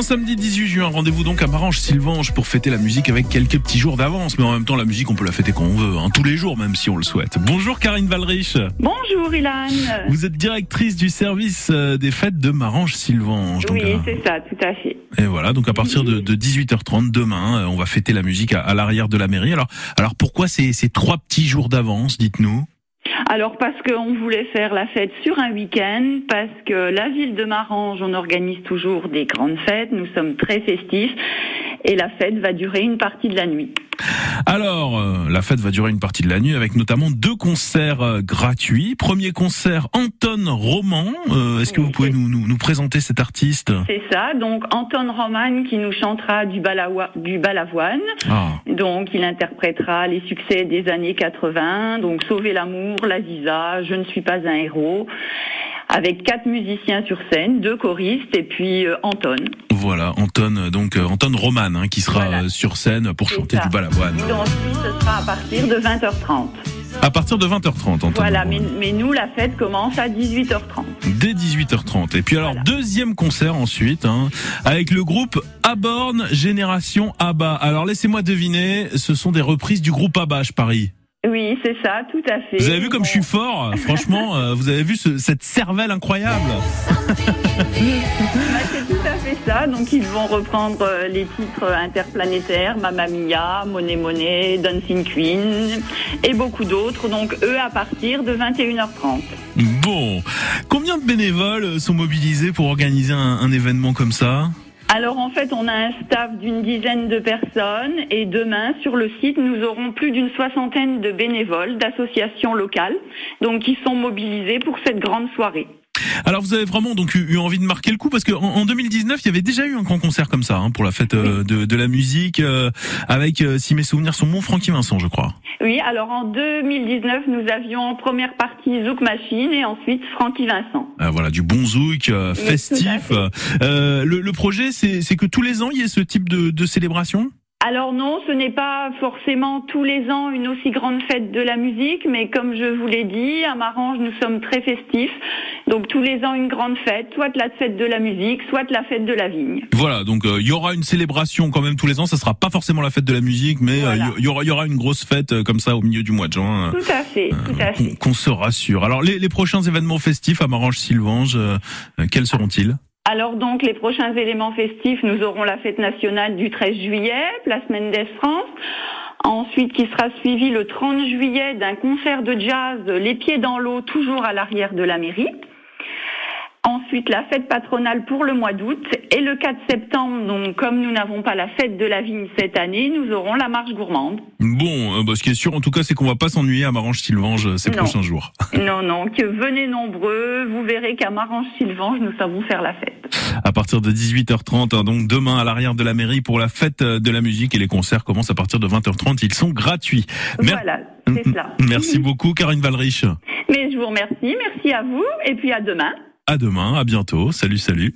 Demain, samedi 18 juin, rendez-vous donc à Marange-Sylvange pour fêter la musique avec quelques petits jours d'avance. Mais en même temps, la musique, on peut la fêter quand on veut, hein, tous les jours, même si on le souhaite. Bonjour Karine Valrich. Bonjour Ilan. Vous êtes directrice du service euh, des fêtes de Marange-Sylvange. Oui, c'est ça, tout à fait. Et voilà, donc à partir de, 18h30 demain, euh, on va fêter la musique à, l'arrière de la mairie. Alors, alors pourquoi ces, ces trois petits jours d'avance, dites-nous? Alors parce qu'on voulait faire la fête sur un week-end, parce que la ville de Marange, on organise toujours des grandes fêtes, nous sommes très festifs et la fête va durer une partie de la nuit. Alors, euh, la fête va durer une partie de la nuit avec notamment deux concerts euh, gratuits. Premier concert, Anton Roman. Euh, est-ce que vous pouvez nous, nous, présenter cet artiste? C'est ça, donc Anton Roman qui nous chantera du, du balavoine. Ah. Donc, il interprétera les succès des années 80, donc Sauver l'amour, La Ziza, Je ne suis pas un héros avec quatre musiciens sur scène, deux choristes et puis Anton. Voilà, Anton, donc euh, Anton Roman, hein, qui sera euh, sur scène pour chanter du balavoine. Donc, ce sera à partir de 20h30. À partir de 20h30, Anton. Voilà, mais, nous, la fête commence à 18h30. Dès 18h30. Et puis alors, deuxième concert ensuite, hein, avec le groupe Aborn Génération ABBA. Alors, laissez-moi deviner, ce sont des reprises du groupe ABBA, je parie. Oui, c'est ça, tout à fait. Vous avez vu comme je suis fort Franchement, euh, vous avez vu cette cervelle incroyable C'est ça. Donc, ils vont reprendre euh, les titres interplanétaires, Mamma Mia, Monet Monet, Dancing Queen et beaucoup d'autres. Donc, eux, à partir de 21h30. Bon, combien de bénévoles sont mobilisés pour organiser un événement comme ça? Alors en fait, on a un staff d'une dizaine de personnes et demain sur le site, nous aurons plus d'une soixantaine de bénévoles d'associations locales, donc qui sont mobilisés pour cette grande soirée. Alors vous avez vraiment donc eu, envie de marquer le coup parce qu'en en 2019 il y avait déjà eu un grand concert comme ça hein, pour la fête euh, de, la musique euh, avec euh, si mes souvenirs sont bons Francky Vincent je crois. Oui alors en 2019 nous avions en première partie Zouk Machine et ensuite Francky Vincent. Ah, voilà du bon Zouk festif. Le, projet c'est que tous les ans il y ait ce type de, de célébration? Alors non, ce n'est pas forcément tous les ans une aussi grande fête de la musique, mais comme je vous l'ai dit, à Marange, nous sommes très festifs. Donc tous les ans une grande fête, soit la fête de la musique, soit la fête de la vigne. Voilà, donc euh, il y aura une célébration quand même tous les ans. Ça sera pas forcément la fête de la musique, mais euh, il y, aura, y aura une grosse fête euh, comme ça au milieu du mois de juin. Tout à fait, tout à fait. Qu'on se rassure. Alors les, les, prochains événements festifs à Marange-Sylvange, quels seront-ils? Alors donc les prochains éléments festifs, nous aurons la fête nationale du 13 juillet, place Mendes France. Ensuite, qui sera suivi le 30 juillet d'un concert de jazz, les pieds dans l'eau, toujours à l'arrière de la mairie. Ensuite, la fête patronale pour le mois d'août. Et le 4 septembre, donc, comme nous n'avons pas la fête de la vigne cette année, nous aurons la marche gourmande. Bon, euh, bah, ce qui est sûr, en tout cas, c'est qu'on va pas s'ennuyer à Marange-Sylvange euh, ces prochains jours. Non, non, que venez nombreux. Vous verrez qu'à Marange-Sylvange, nous savons faire la fête. À partir de 18h30, hein, donc demain à l'arrière de la mairie pour la fête euh, de la musique et les concerts commencent à partir de 20h30. Ils sont gratuits. Voilà, c'est cela. Merci beaucoup, Karine Valrich. Mais je vous remercie. Merci à vous. Et puis à demain. À demain, à bientôt. Salut, salut.